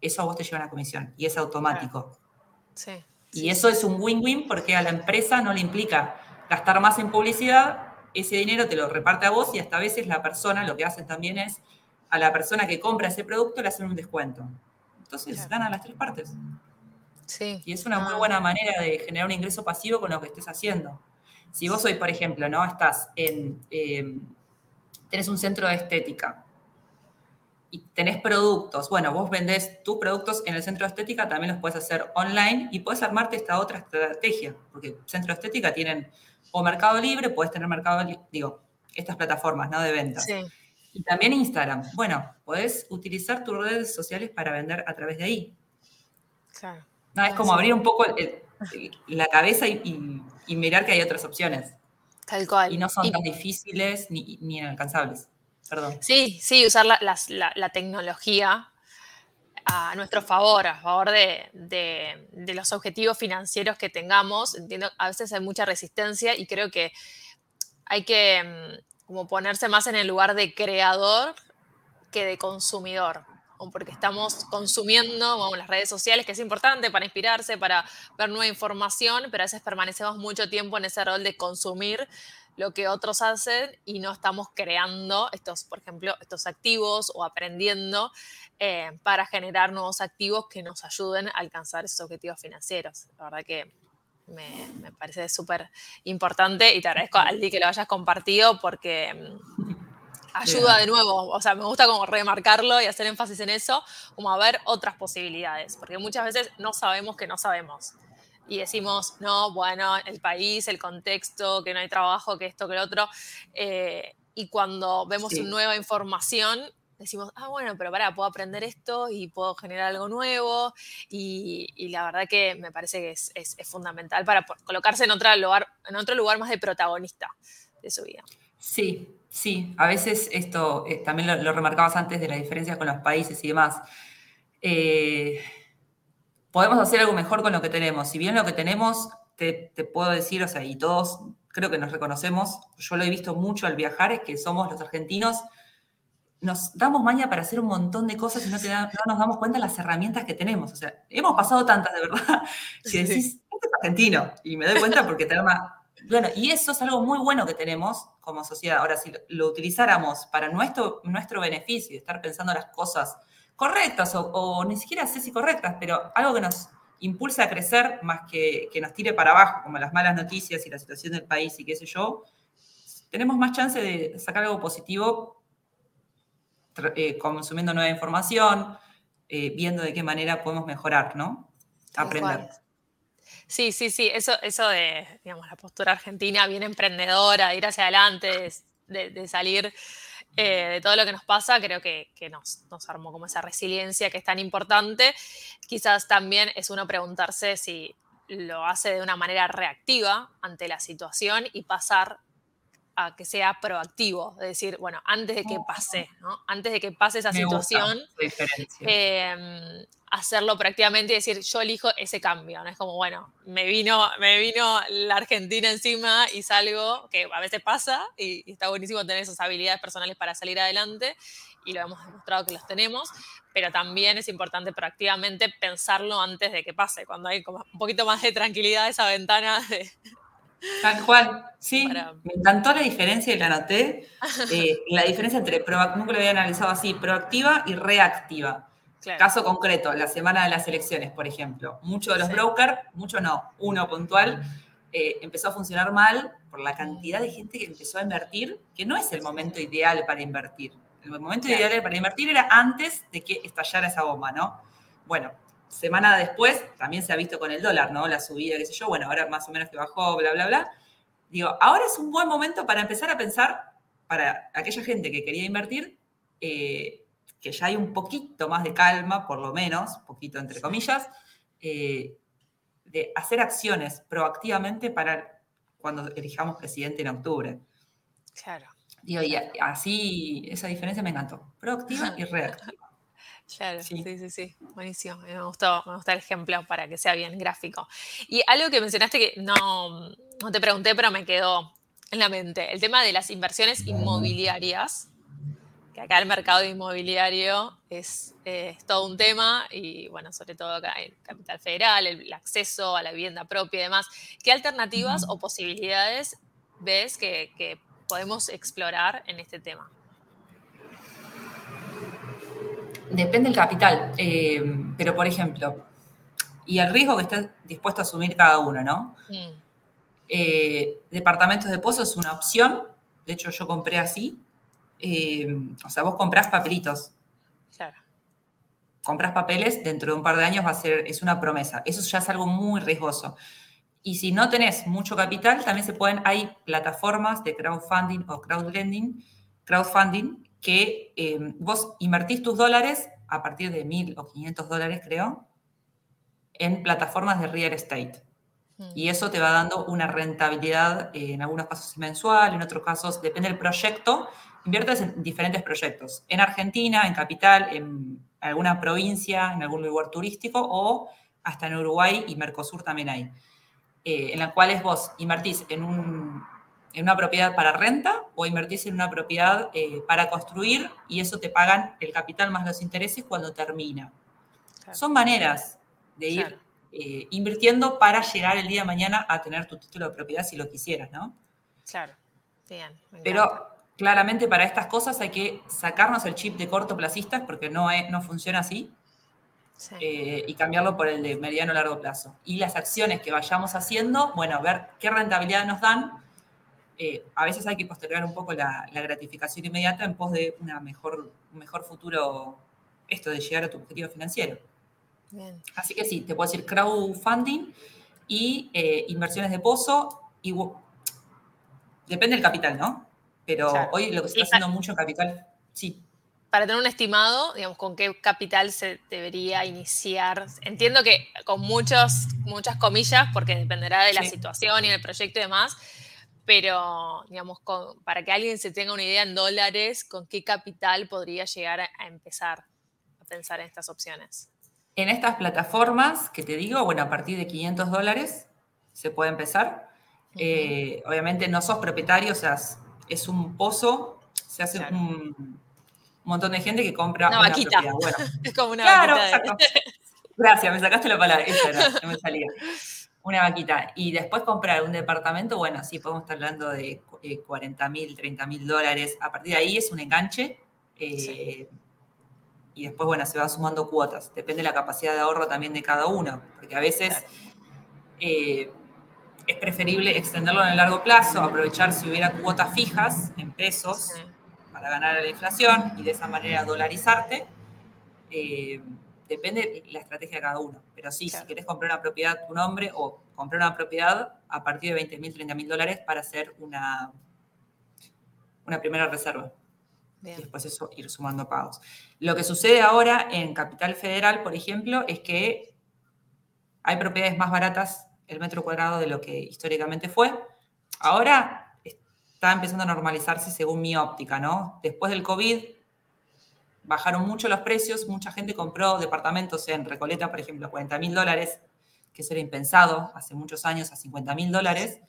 eso a vos te lleva una comisión y es automático. Sí. Y eso es un win-win porque a la empresa no le implica gastar más en publicidad, ese dinero te lo reparte a vos y hasta a veces la persona lo que hacen también es a la persona que compra ese producto le hacen un descuento. Entonces ganan las tres partes. Sí. Y es una muy buena manera de generar un ingreso pasivo con lo que estés haciendo. Si vos hoy, por ejemplo, ¿no? Estás en. Eh, tenés un centro de estética y tenés productos. Bueno, vos vendés tus productos en el centro de estética, también los puedes hacer online y puedes armarte esta otra estrategia, porque centro de estética tienen o Mercado Libre, puedes tener Mercado digo, estas plataformas, ¿no? De ventas. Sí. Y también Instagram. Bueno, puedes utilizar tus redes sociales para vender a través de ahí. Claro. No, es como abrir un poco la cabeza y, mirar que hay otras opciones. Tal cual. Y no son tan difíciles ni, ni inalcanzables. Perdón. Sí, sí, usar la, tecnología a nuestro favor, a favor de, los objetivos financieros que tengamos. Entiendo, a veces hay mucha resistencia y creo que hay que mm, como ponerse más en el lugar de creador que de consumidor, porque estamos consumiendo las redes sociales, que es importante para inspirarse, para ver nueva información, pero a veces permanecemos mucho tiempo en ese rol de consumir lo que otros hacen y no estamos creando estos, por ejemplo, estos activos o aprendiendo eh, para generar nuevos activos que nos ayuden a alcanzar esos objetivos financieros. La verdad que me, me parece súper importante y te agradezco, Aldi, que lo hayas compartido porque mm, ayuda de nuevo, o sea, me gusta como remarcarlo y hacer énfasis en eso, como a ver otras posibilidades, porque muchas veces no sabemos que no sabemos. Y decimos, no, bueno, el país, el contexto, que no hay trabajo, que esto, que lo otro. Eh, y cuando vemos nueva información, decimos, ah, bueno, pero para, puedo aprender esto y puedo generar algo nuevo. Y, la verdad que me parece que es, es, fundamental para colocarse en otro, lugar, en otro lugar más de protagonista de su vida. Sí, sí. A veces esto, eh, también lo, lo, remarcabas antes de la diferencia con los países y demás. Eh, podemos hacer algo mejor con lo que tenemos. Si bien lo que tenemos, te, puedo decir, o sea, y todos creo que nos reconocemos, yo lo he visto mucho al viajar, es que somos los argentinos, nos damos maña para hacer un montón de cosas y no, nos damos cuenta de las herramientas que tenemos. O sea, hemos pasado tantas, de verdad, que decís, este es argentino, y me doy cuenta porque te da Bueno, y eso es algo muy bueno que tenemos como sociedad. Ahora, si lo, utilizáramos para nuestro, nuestro beneficio, y estar pensando las cosas correctas o, ni siquiera sé si correctas, pero algo que nos impulsa a crecer más que, que nos tire para abajo, como las malas noticias y la situación del país y qué sé yo, tenemos más chance de sacar algo positivo eh, consumiendo nueva información, eh, viendo de qué manera podemos mejorar, ¿no? Aprender. Sí, sí, sí, eso, eso de, digamos, la postura argentina bien emprendedora, de ir hacia adelante, de, de salir eh, de todo lo que nos pasa, creo que, nos, armó como esa resiliencia que es tan importante. Quizás también es uno preguntarse si lo hace de una manera reactiva ante la situación y pasar a que sea proactivo, es decir, bueno, antes de que pase, ¿no? Antes de que pase esa situación, eh, hacerlo prácticamente y decir, yo elijo ese cambio, ¿no? Es como, bueno, me vino, me vino la Argentina encima y salgo, que a veces pasa y, está buenísimo tener esas habilidades personales para salir adelante y lo hemos demostrado que los tenemos, pero también es importante proactivamente pensarlo antes de que pase, cuando hay como un poquito más de tranquilidad esa ventana de... Tal cual, sí. Me encantó la diferencia y la anoté. Eh, la diferencia entre, nunca lo había analizado así, proactiva y reactiva. Caso concreto, la semana de las elecciones, por ejemplo. Muchos de los brokers, muchos no, uno puntual, eh, empezó a funcionar mal por la cantidad de gente que empezó a invertir, que no es el momento ideal para invertir. El momento ideal para invertir era antes de que estallara esa bomba, ¿no? Bueno, semana después también se ha visto con el dólar, ¿no? La subida, qué sé yo, bueno, ahora más o menos que bajó, bla, bla, bla. Digo, ahora es un buen momento para empezar a pensar, para aquella gente que quería invertir, eh, que ya hay un poquito más de calma, por lo menos, poquito entre comillas, eh, de hacer acciones proactivamente para cuando elijamos presidente en octubre. Claro. Digo, y así esa diferencia me encantó, proactiva y reactiva. Claro, sí. sí, sí, buenísimo. Me gustó, me gusta el ejemplo para que sea bien gráfico. Y algo que mencionaste que no, no te pregunté, pero me quedó en la mente, el tema de las inversiones inmobiliarias acá el mercado inmobiliario es, todo un tema y bueno, sobre todo acá en Capital Federal, el, acceso a la vivienda propia y demás. ¿Qué alternativas o posibilidades ves que, podemos explorar en este tema? Depende del capital, eh, pero por ejemplo, y el riesgo que está dispuesto a asumir cada uno, ¿no? Mm. Eh, departamentos de pozo es una opción, de hecho yo compré así, eh, o sea, vos comprás papelitos. Claro. Compras papeles, dentro de un par de años va a ser, es una promesa. Eso ya es algo muy riesgoso. Y si no tenés mucho capital, también se pueden, hay plataformas de crowdfunding o crowdlending, crowdfunding, que eh, vos invertís tus dólares a partir de mil o 500 dólares, creo, en plataformas de real estate. Y mm. eso te va dando una rentabilidad, eh, en algunos casos mensual, en otros casos, depende del proyecto, inviertes en diferentes proyectos. En Argentina, en Capital, en alguna provincia, en algún lugar turístico o hasta en Uruguay y Mercosur también hay. Eh, en las cuales vos invertís en, una propiedad para renta o invertís en una propiedad eh, para construir y eso te pagan el capital más los intereses cuando termina. Son maneras de ir eh, invirtiendo para llegar el día de mañana a tener tu título de propiedad si lo quisieras, ¿no? Claro, bien. Pero claramente para estas cosas hay que sacarnos el chip de cortoplacistas porque no, no funciona así eh, y cambiarlo por el de mediano largo plazo. Y las acciones que vayamos haciendo, bueno, ver qué rentabilidad nos dan. Eh, a veces hay que postergar un poco la, gratificación inmediata en pos de una mejor, un mejor futuro, esto de llegar a tu objetivo financiero. Así que sí, te puedo decir crowdfunding y eh, inversiones de pozo. Y, depende del capital, ¿no? Pero hoy lo que se está haciendo mucho en capital, sí. Para tener un estimado, digamos, con qué capital se debería iniciar. Entiendo que con muchos, muchas comillas, porque dependerá de la situación y del proyecto y demás, pero digamos, para que alguien se tenga una idea en dólares, ¿con qué capital podría llegar a empezar a pensar en estas opciones? En estas plataformas que te digo, bueno, a partir de 500 dólares se puede empezar. Eh, obviamente no sos propietario, o sea, es un pozo, se hace un, montón de gente que compra una, vaquita. Bueno, es como una claro, Exacto. Gracias, me sacaste la palabra, esa era, no me salía. Una vaquita. Y después comprar un departamento, bueno, sí, podemos estar hablando de 40 mil, 30 mil dólares. A partir de ahí es un enganche. Eh, y después, bueno, se va sumando cuotas. Depende de la capacidad de ahorro también de cada uno, porque a veces eh, es preferible extenderlo en el largo plazo, aprovechar si hubiera cuotas fijas en pesos para ganar la inflación y de esa manera dolarizarte. Eh, depende de la estrategia de cada uno. Pero sí, si quieres comprar una propiedad tu nombre o comprar una propiedad a partir de 20 mil, 30 mil dólares para hacer una, una primera reserva y después eso ir sumando pagos. Lo que sucede ahora en Capital Federal, por ejemplo, es que hay propiedades más baratas el metro cuadrado de lo que históricamente fue. Ahora está empezando a normalizarse según mi óptica, ¿no? Después del COVID bajaron mucho los precios, mucha gente compró departamentos en Recoleta, por ejemplo, 40 mil dólares, que eso era impensado hace muchos años, a 50 mil dólares,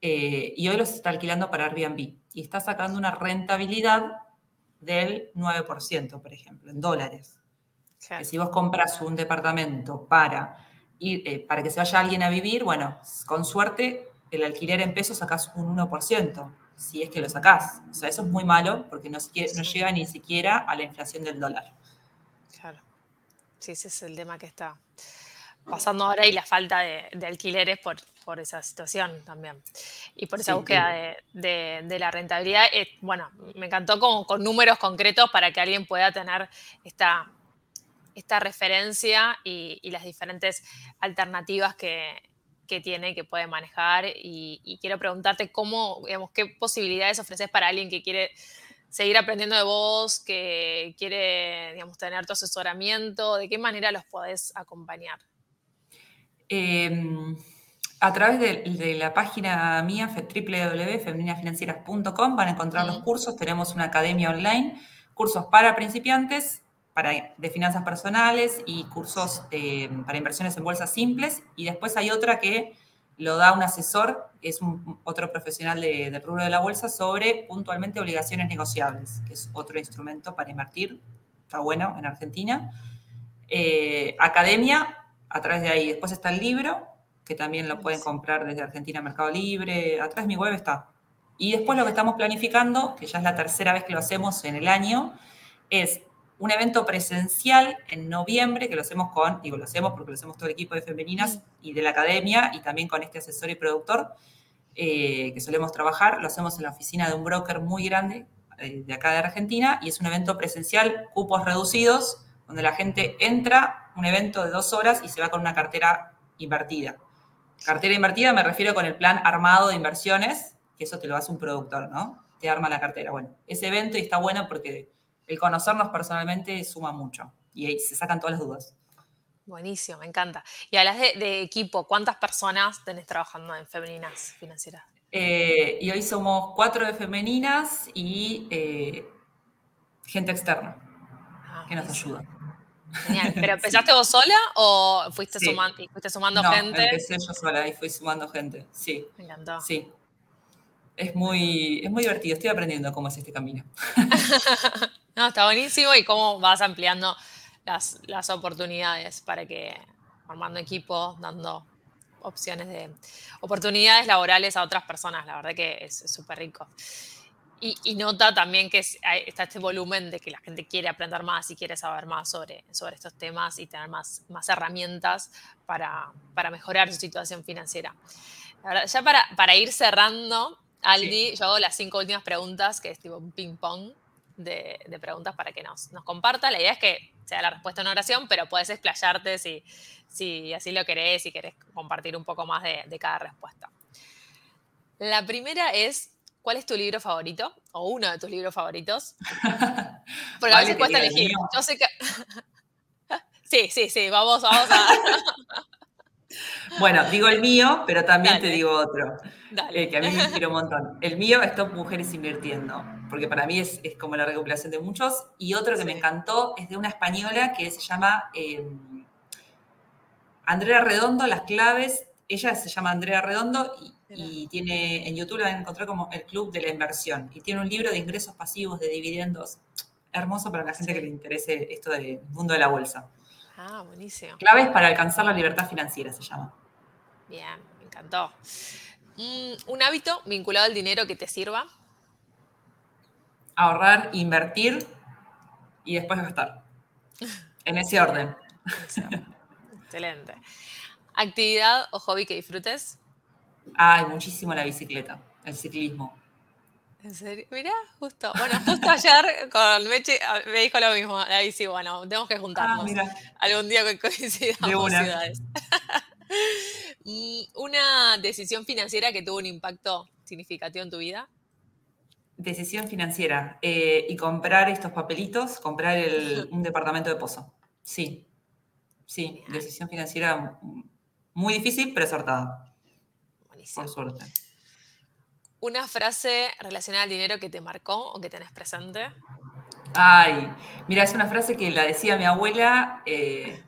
eh, y hoy los está alquilando para Airbnb. Y está sacando una rentabilidad del 9%, por ejemplo, en dólares. Que si vos compras un departamento para, ir, eh, para que se vaya alguien a vivir, bueno, con suerte el alquiler en pesos sacás un 1%, si es que lo sacás. O sea, eso es muy malo porque no, no llega ni siquiera a la inflación del dólar. Claro. Sí, ese es el tema que está pasando ahora y la falta de, alquileres por, por, esa situación también. Y por esa búsqueda de, la rentabilidad. Eh, bueno, me encantó con, con, números concretos para que alguien pueda tener esta, esta referencia y, las diferentes alternativas que, que tiene, que puede manejar. Y, quiero preguntarte cómo, digamos, qué posibilidades ofreces para alguien que quiere seguir aprendiendo de vos, que quiere, digamos, tener tu asesoramiento, de qué manera los podés acompañar. Em, a través de, la página mía, www.femeninafinancieras.com, van a encontrar los cursos. Tenemos una academia online, cursos para principiantes, para, de finanzas personales y cursos para inversiones en bolsas simples. Y después hay otra que lo da un asesor, es un, otro profesional de, del rubro de la bolsa, sobre puntualmente obligaciones negociables, que es otro instrumento para invertir. Está bueno en Argentina. Eh, academia, a través de ahí. Después está el libro, que también lo pueden comprar desde Argentina Mercado Libre. Atrás de mi web está. Y después lo que estamos planificando, que ya es la tercera vez que lo hacemos en el año, es un evento presencial en noviembre, que lo hacemos con, digo, lo hacemos porque lo hacemos todo el equipo de femeninas mm. y de la academia, y también con este asesor y productor eh, que solemos trabajar. Lo hacemos en la oficina de un broker muy grande eh, de acá de Argentina, y es un evento presencial, cupos reducidos, donde la gente entra, un evento de dos horas y se va con una cartera invertida. Cartera invertida me refiero con el plan armado de inversiones, que eso te lo hace un productor, ¿no? Te arma la cartera. Bueno, ese evento y está bueno porque el conocernos personalmente suma mucho y ahí se sacan todas las dudas. Buenísimo, me encanta. Y hablas de, equipo, ¿cuántas personas tenés trabajando en Femeninas Financieras? Eh, y hoy somos cuatro de femeninas y eh, gente externa ah, que nos ayuda. Genial. ¿Pero empezaste vos sola o fuiste, sumando, fuiste sumando no, gente? Empecé yo sola y fui sumando gente, sí. Me encantó. Sí. Es muy, es muy divertido, estoy aprendiendo cómo es este camino. No, está buenísimo y cómo vas ampliando las, oportunidades para que, formando equipo, dando opciones de oportunidades laborales a otras personas. La verdad que es súper rico. Y, nota también que está este volumen de que la gente quiere aprender más y quiere saber más sobre, sobre estos temas y tener más, más herramientas para, para mejorar su situación financiera. ya para, para ir cerrando, Aldi, yo hago las cinco últimas preguntas, que es tipo un ping-pong de, preguntas para que nos, nos comparta. La idea es que sea la respuesta en oración, pero puedes explayarte si, si así lo querés, si querés compartir un poco más de, cada respuesta. La primera es, ¿cuál es tu libro favorito? O uno de tus libros favoritos. Porque a veces cuesta elegir. Yo sé que... sí, sí, sí, vamos, vamos a... Bueno, digo el mío, pero también te digo otro, eh, que a mí me inspira un montón. El mío es Top Mujeres Invirtiendo, porque para mí es, como la recopilación de muchos. Y otro que me encantó es de una española que se llama em, Andrea Redondo, Las Claves. Ella se llama Andrea Redondo y, tiene en YouTube la encontró como el Club de la Inversión. Y tiene un libro de ingresos pasivos, de dividendos, hermoso para la gente que le interese esto del mundo de la bolsa. Ah, buenísimo. Claves para alcanzar la libertad financiera se llama. Bien, me encantó. Mm, ¿Un hábito vinculado al dinero que te sirva? Ahorrar, invertir y después gastar. En ese orden. Excelente. ¿Actividad o hobby que disfrutes? Ay, muchísimo la bicicleta, el ciclismo. ¿En serio? Mirá, justo. Bueno, justo ayer con Meche me dijo lo mismo. Ahí sí, bueno, tenemos que juntarnos. Ah, Algún día que coincidamos ciudades. ¿Una decisión financiera que tuvo un impacto significativo en tu vida? Decisión financiera. Eh, y comprar estos papelitos, comprar un departamento de pozo. Sí. Sí, decisión financiera muy difícil, pero acertada. Buenísimo. Por suerte. ¿Una frase relacionada al dinero que te marcó o que tenés presente? Ay, mira, es una frase que la decía mi abuela, eh,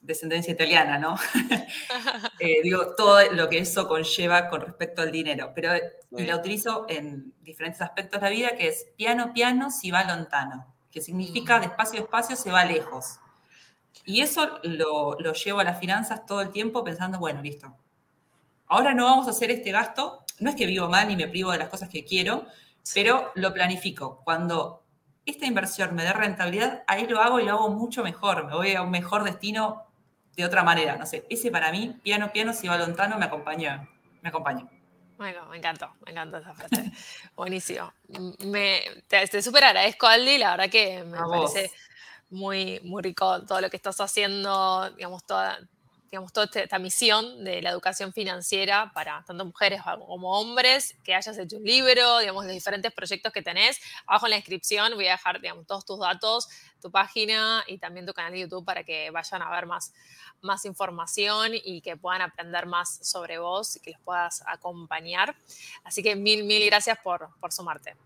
descendencia italiana, ¿no? Eh, digo, todo lo que eso conlleva con respecto al dinero, pero y la utilizo en diferentes aspectos de la vida, que es piano, piano, si va lontano, que significa mm. despacio, despacio, se va lejos. Y eso lo, lo llevo a las finanzas todo el tiempo pensando, bueno, listo. Ahora no vamos a hacer este gasto, no es que vivo mal ni me privo de las cosas que quiero, pero lo planifico. Cuando esta inversión me dé rentabilidad, ahí lo hago y lo hago mucho mejor. Me voy a un mejor destino de otra manera. No sé, ese para mí, piano, piano, si va lontano, me acompaña. Me acompaña. Bueno, me encantó, me encantó esa frase. Buenísimo. Me, te, súper agradezco, Aldi, la verdad que me parece muy, muy rico todo lo que estás haciendo, digamos, toda, digamos, toda este, esta misión de la educación financiera para tanto mujeres como hombres, que hayas hecho un libro, digamos, los diferentes proyectos que tenés. Abajo en la descripción voy a dejar, digamos, todos tus datos, tu página y también tu canal de YouTube para que vayan a ver más, más información y que puedan aprender más sobre vos y que les puedas acompañar. Así que mil, mil gracias por, por sumarte.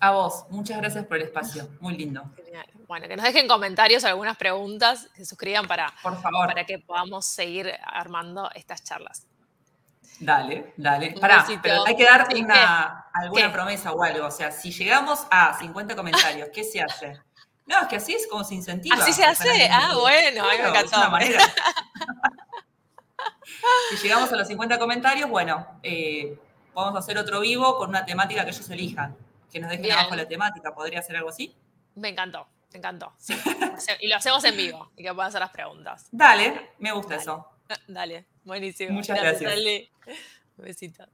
A vos, muchas gracias por el espacio, muy lindo. Genial. Bueno, que nos dejen comentarios algunas preguntas, se suscriban para, para que podamos seguir armando estas charlas. Dale, dale. Pará, pero hay que dar Sí, una, alguna ¿Qué? promesa o algo. O sea, si llegamos a 50 comentarios, ¿qué se hace? No, es que así es como se incentiva. ¿Así se hace? Ah, bueno, mí me Claro, es encantó. una manera. si llegamos a los 50 comentarios, bueno, eh, podemos hacer otro vivo con una temática que ellos elijan. Que nos dejen Bien. abajo la temática. ¿Podría ser algo así? Me encantó, me encantó. sí. Y lo hacemos en vivo y que puedan hacer las preguntas. Dale, me gusta Dale. eso. Dale, buenísimo. Muchas gracias. Ale. Un besito.